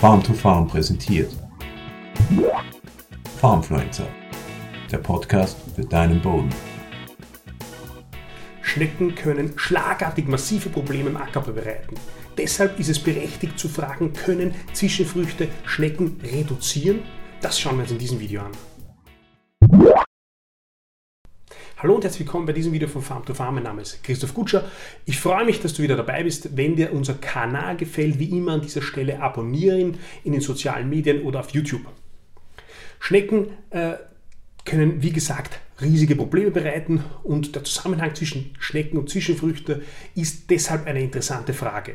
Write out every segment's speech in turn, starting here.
Farm to Farm präsentiert. Farmfluencer, der Podcast für deinen Boden. Schnecken können schlagartig massive Probleme im Ackerbau bereiten. Deshalb ist es berechtigt zu fragen, können Zwischenfrüchte Schnecken reduzieren? Das schauen wir uns in diesem Video an. Hallo und herzlich willkommen bei diesem Video von Farm to Farm. Mein Name ist Christoph Gutscher. Ich freue mich, dass du wieder dabei bist. Wenn dir unser Kanal gefällt, wie immer an dieser Stelle abonnieren in den sozialen Medien oder auf YouTube. Schnecken äh, können, wie gesagt, riesige Probleme bereiten und der Zusammenhang zwischen Schnecken und Zwischenfrüchte ist deshalb eine interessante Frage.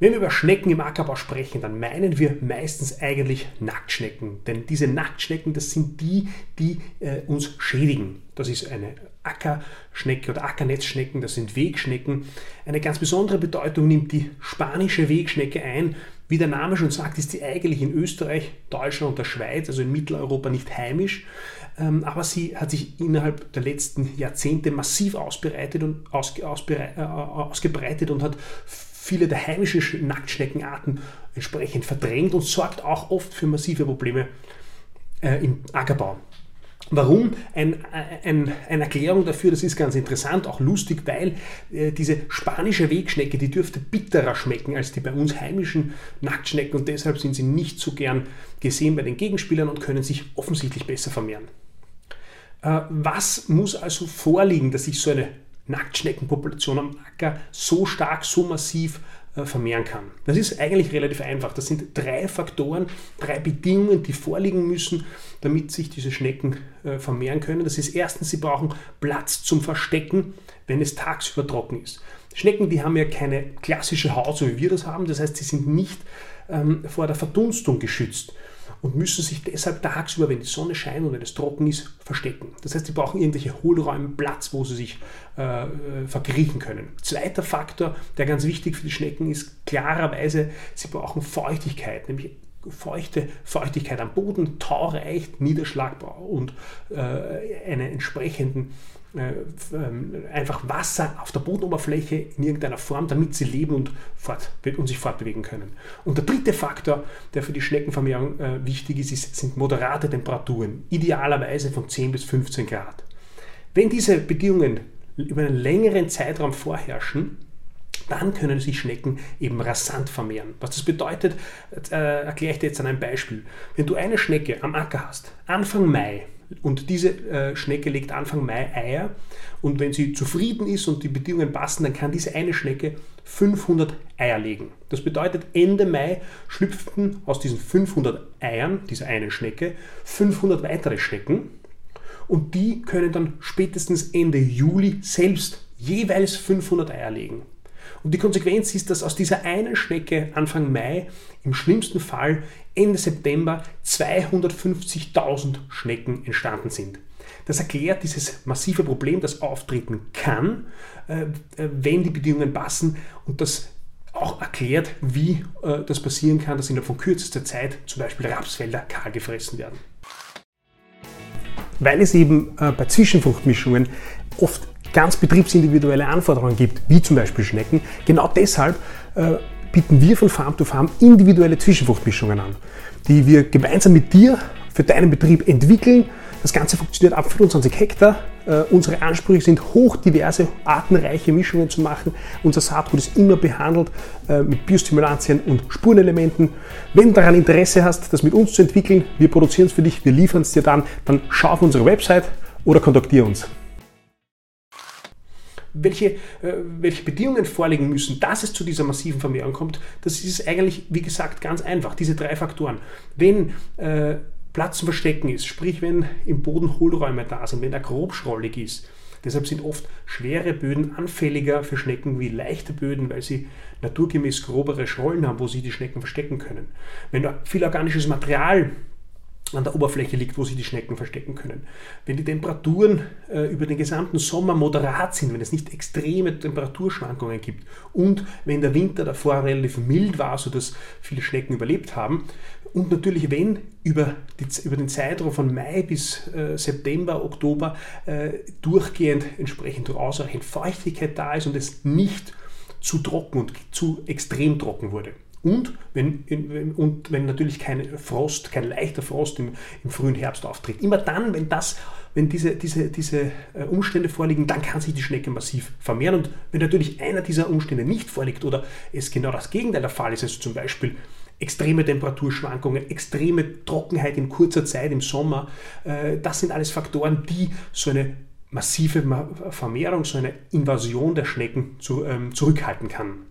Wenn wir über Schnecken im Ackerbau sprechen, dann meinen wir meistens eigentlich Nacktschnecken. Denn diese Nacktschnecken, das sind die, die äh, uns schädigen. Das ist eine Ackerschnecke oder Ackernetzschnecken, das sind Wegschnecken. Eine ganz besondere Bedeutung nimmt die spanische Wegschnecke ein. Wie der Name schon sagt, ist sie eigentlich in Österreich, Deutschland und der Schweiz, also in Mitteleuropa nicht heimisch. Ähm, aber sie hat sich innerhalb der letzten Jahrzehnte massiv ausbreitet und ausge, ausbere, äh, ausgebreitet und hat viele der heimischen Nacktschneckenarten entsprechend verdrängt und sorgt auch oft für massive Probleme äh, im Ackerbau. Warum? Ein, ein, eine Erklärung dafür, das ist ganz interessant, auch lustig, weil äh, diese spanische Wegschnecke, die dürfte bitterer schmecken als die bei uns heimischen Nacktschnecken und deshalb sind sie nicht so gern gesehen bei den Gegenspielern und können sich offensichtlich besser vermehren. Äh, was muss also vorliegen, dass sich so eine Nacktschneckenpopulation am Acker so stark, so massiv äh, vermehren kann. Das ist eigentlich relativ einfach. Das sind drei Faktoren, drei Bedingungen, die vorliegen müssen, damit sich diese Schnecken äh, vermehren können. Das ist erstens, sie brauchen Platz zum Verstecken, wenn es tagsüber trocken ist. Schnecken, die haben ja keine klassische Haut, so wie wir das haben. Das heißt, sie sind nicht ähm, vor der Verdunstung geschützt und müssen sich deshalb tagsüber, wenn die Sonne scheint und wenn es trocken ist, verstecken. Das heißt, sie brauchen irgendwelche Hohlräume, Platz, wo sie sich äh, äh, verkriechen können. Zweiter Faktor, der ganz wichtig für die Schnecken ist, klarerweise, sie brauchen Feuchtigkeit, nämlich feuchte Feuchtigkeit am Boden, taureich, Niederschlagbau und äh, einen entsprechenden äh, ähm, einfach Wasser auf der Bodenoberfläche in irgendeiner Form, damit sie leben und, fort, und sich fortbewegen können. Und der dritte Faktor, der für die Schneckenvermehrung äh, wichtig ist, ist, sind moderate Temperaturen, idealerweise von 10 bis 15 Grad. Wenn diese Bedingungen über einen längeren Zeitraum vorherrschen, dann können sich Schnecken eben rasant vermehren. Was das bedeutet, äh, erkläre ich dir jetzt an einem Beispiel. Wenn du eine Schnecke am Acker hast, Anfang Mai, und diese äh, Schnecke legt Anfang Mai Eier und wenn sie zufrieden ist und die Bedingungen passen, dann kann diese eine Schnecke 500 Eier legen. Das bedeutet, Ende Mai schlüpften aus diesen 500 Eiern dieser einen Schnecke 500 weitere Schnecken und die können dann spätestens Ende Juli selbst jeweils 500 Eier legen. Und die Konsequenz ist, dass aus dieser einen Schnecke Anfang Mai im schlimmsten Fall Ende September 250.000 Schnecken entstanden sind. Das erklärt dieses massive Problem, das auftreten kann, äh, äh, wenn die Bedingungen passen und das auch erklärt, wie äh, das passieren kann, dass innerhalb von kürzester Zeit zum Beispiel Rapsfelder kahl gefressen werden. Weil es eben bei Zwischenfruchtmischungen oft ganz betriebsindividuelle Anforderungen gibt, wie zum Beispiel Schnecken, genau deshalb äh, bieten wir von Farm to Farm individuelle Zwischenfruchtmischungen an, die wir gemeinsam mit dir für deinen Betrieb entwickeln. Das Ganze funktioniert ab 25 Hektar. Äh, unsere Ansprüche sind hochdiverse, artenreiche Mischungen zu machen. Unser Saatgut ist immer behandelt äh, mit Biostimulantien und Spurenelementen. Wenn du daran Interesse hast, das mit uns zu entwickeln, wir produzieren es für dich, wir liefern es dir dann, dann schau auf unsere Website oder kontaktiere uns welche, äh, welche Bedingungen vorliegen müssen, dass es zu dieser massiven Vermehrung kommt, das ist eigentlich, wie gesagt, ganz einfach. Diese drei Faktoren. Wenn äh, Platz zum Verstecken ist, sprich wenn im Boden Hohlräume da sind, wenn er grobschrollig ist, Deshalb sind oft schwere Böden anfälliger für Schnecken wie leichte Böden, weil sie naturgemäß grobere Schrollen haben, wo sie die Schnecken verstecken können. Wenn viel organisches Material an der Oberfläche liegt, wo sich die Schnecken verstecken können. Wenn die Temperaturen äh, über den gesamten Sommer moderat sind, wenn es nicht extreme Temperaturschwankungen gibt und wenn der Winter davor relativ mild war, sodass viele Schnecken überlebt haben und natürlich wenn über, die, über den Zeitraum von Mai bis äh, September, Oktober äh, durchgehend entsprechend ausreichend Feuchtigkeit da ist und es nicht zu trocken und zu extrem trocken wurde. Und wenn, und wenn natürlich kein Frost, kein leichter Frost im, im frühen Herbst auftritt. Immer dann, wenn, das, wenn diese, diese, diese äh, Umstände vorliegen, dann kann sich die Schnecke massiv vermehren. Und wenn natürlich einer dieser Umstände nicht vorliegt oder es genau das Gegenteil der Fall ist, also zum Beispiel extreme Temperaturschwankungen, extreme Trockenheit in kurzer Zeit im Sommer, äh, das sind alles Faktoren, die so eine massive Vermehrung, so eine Invasion der Schnecken ähm, zurückhalten kann.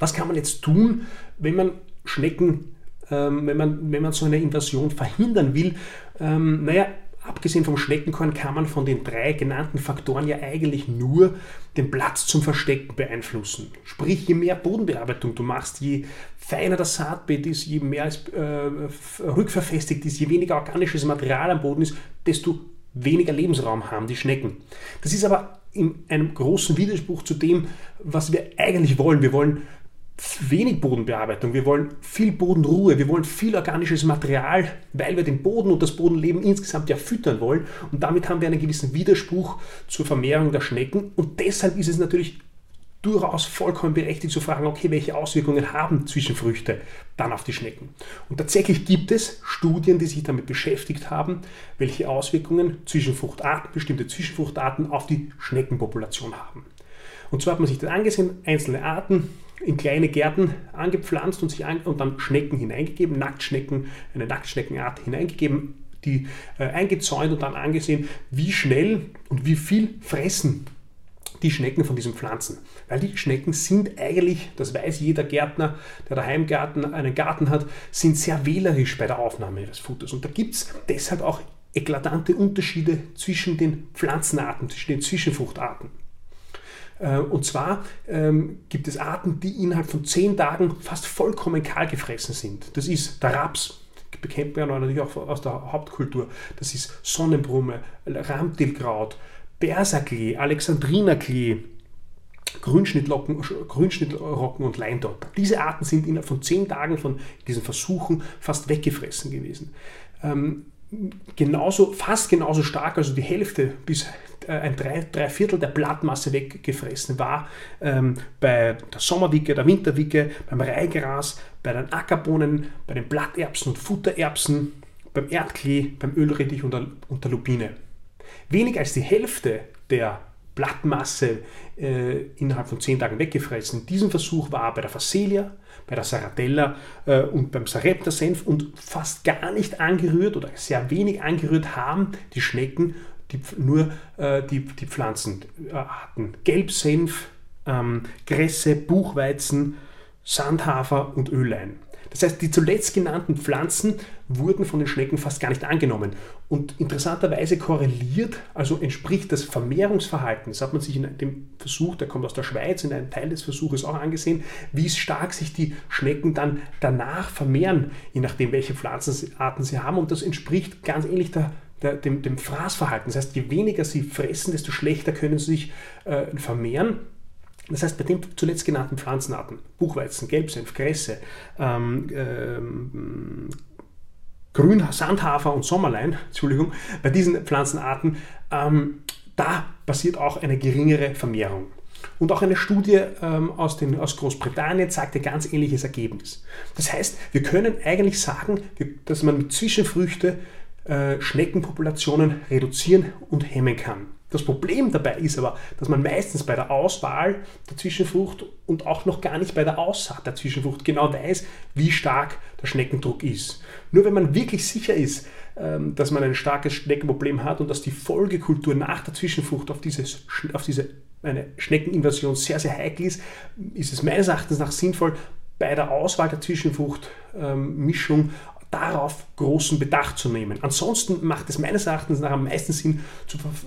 Was kann man jetzt tun, wenn man Schnecken, ähm, wenn, man, wenn man so eine Invasion verhindern will? Ähm, naja, abgesehen vom Schneckenkorn kann man von den drei genannten Faktoren ja eigentlich nur den Platz zum Verstecken beeinflussen. Sprich, je mehr Bodenbearbeitung du machst, je feiner das Saatbeet ist, je mehr es äh, rückverfestigt ist, je weniger organisches Material am Boden ist, desto weniger Lebensraum haben die Schnecken. Das ist aber in einem großen Widerspruch zu dem, was wir eigentlich wollen. Wir wollen wenig Bodenbearbeitung, wir wollen viel Bodenruhe, wir wollen viel organisches Material, weil wir den Boden und das Bodenleben insgesamt ja füttern wollen. Und damit haben wir einen gewissen Widerspruch zur Vermehrung der Schnecken. Und deshalb ist es natürlich durchaus vollkommen berechtigt zu fragen, okay, welche Auswirkungen haben Zwischenfrüchte dann auf die Schnecken? Und tatsächlich gibt es Studien, die sich damit beschäftigt haben, welche Auswirkungen Zwischenfruchtarten, bestimmte Zwischenfruchtarten auf die Schneckenpopulation haben. Und zwar hat man sich das angesehen, einzelne Arten in kleine Gärten angepflanzt und, sich an, und dann Schnecken hineingegeben, Nacktschnecken, eine Nacktschneckenart hineingegeben, die äh, eingezäunt und dann angesehen, wie schnell und wie viel fressen die Schnecken von diesen Pflanzen. Weil die Schnecken sind eigentlich, das weiß jeder Gärtner, der daheim Garten, einen Garten hat, sind sehr wählerisch bei der Aufnahme ihres Futters. Und da gibt es deshalb auch eklatante Unterschiede zwischen den Pflanzenarten, zwischen den Zwischenfruchtarten. Äh, und zwar ähm, gibt es Arten, die innerhalb von zehn Tagen fast vollkommen kahl gefressen sind. Das ist der Raps, bekennt man natürlich auch aus der Hauptkultur. Das ist Sonnenbrumme, Ramtilkraut, Berserklee, Alexandrinerklee, Grünschnittlocken, Grünschnittrocken und Leindott. Diese Arten sind innerhalb von zehn Tagen von diesen Versuchen fast weggefressen gewesen. Ähm, genauso, fast genauso stark, also die Hälfte bis äh, ein drei, drei Viertel der Blattmasse weggefressen war ähm, bei der Sommerwicke, der Winterwicke, beim Reigras, bei den Ackerbohnen, bei den Blatterbsen und Futtererbsen, beim Erdklee, beim Ölrettich und der, und der Lupine. Weniger als die Hälfte der Blattmasse äh, innerhalb von zehn Tagen weggefressen. Diesen Versuch war bei der Facelia, bei der Saratella äh, und beim Sarepta-Senf und fast gar nicht angerührt oder sehr wenig angerührt haben die Schnecken die, nur äh, die, die Pflanzen hatten. Gelbsenf, ähm, Grässe, Buchweizen, Sandhafer und Öllein. Das heißt, die zuletzt genannten Pflanzen wurden von den Schnecken fast gar nicht angenommen. Und interessanterweise korreliert, also entspricht das Vermehrungsverhalten, das hat man sich in dem Versuch, der kommt aus der Schweiz, in einem Teil des Versuches auch angesehen, wie stark sich die Schnecken dann danach vermehren, je nachdem, welche Pflanzenarten sie haben. Und das entspricht ganz ähnlich der der, dem, dem Fraßverhalten. Das heißt, je weniger sie fressen, desto schlechter können sie sich äh, vermehren. Das heißt, bei den zuletzt genannten Pflanzenarten, Buchweizen, Gelbsenf, Kresse, ähm, ähm, Grün, Sandhafer und Sommerlein, Entschuldigung, bei diesen Pflanzenarten, ähm, da passiert auch eine geringere Vermehrung. Und auch eine Studie ähm, aus, den, aus Großbritannien zeigt ein ganz ähnliches Ergebnis. Das heißt, wir können eigentlich sagen, dass man mit Zwischenfrüchte äh, Schneckenpopulationen reduzieren und hemmen kann. Das Problem dabei ist aber, dass man meistens bei der Auswahl der Zwischenfrucht und auch noch gar nicht bei der Aussaat der Zwischenfrucht genau weiß, wie stark der Schneckendruck ist. Nur wenn man wirklich sicher ist, ähm, dass man ein starkes Schneckenproblem hat und dass die Folgekultur nach der Zwischenfrucht auf, dieses, auf diese eine Schneckeninvasion sehr, sehr heikel ist, ist es meines Erachtens nach sinnvoll, bei der Auswahl der Zwischenfruchtmischung ähm, darauf großen Bedacht zu nehmen. Ansonsten macht es meines Erachtens nach am meisten Sinn,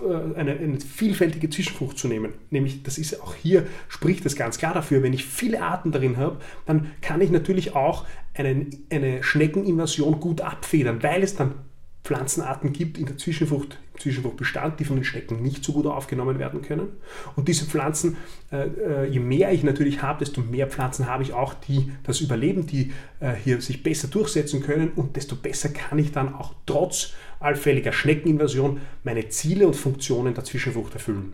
äh, eine, vielfältige Zwischenfrucht zu nehmen. Nämlich, das ist auch hier, spricht das ganz klar dafür, wenn ich viele Arten darin habe, dann kann ich natürlich auch eine, eine Schneckeninvasion gut abfedern, weil es dann Pflanzenarten gibt in der Zwischenfrucht, im Zwischenfruchtbestand, die von den Schnecken nicht so gut aufgenommen werden können. Und diese Pflanzen, äh, äh, je mehr ich natürlich habe, desto mehr Pflanzen habe ich auch, die das überleben, die äh, hier sich besser durchsetzen können und desto besser kann ich dann auch trotz allfälliger Schneckeninvasion meine Ziele und Funktionen der Zwischenfrucht erfüllen.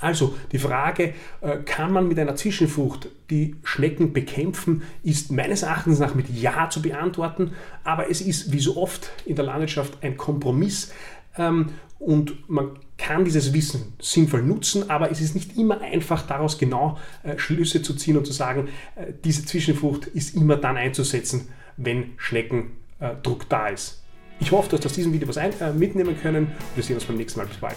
Also die Frage, äh, kann man mit einer Zwischenfrucht die Schnecken bekämpfen, ist meines Erachtens nach mit Ja zu beantworten, aber es ist wie so oft in der Landwirtschaft ein Kompromiss ähm, und man kann dieses Wissen sinnvoll nutzen, aber es ist nicht immer einfach daraus genau äh, Schlüsse zu ziehen und zu sagen, äh, diese Zwischenfrucht ist immer dann einzusetzen, wenn Schneckendruck da ist. Ich hoffe, dass du aus diesem Video was mitnehmen können und wir sehen uns beim nächsten Mal. Bis bald.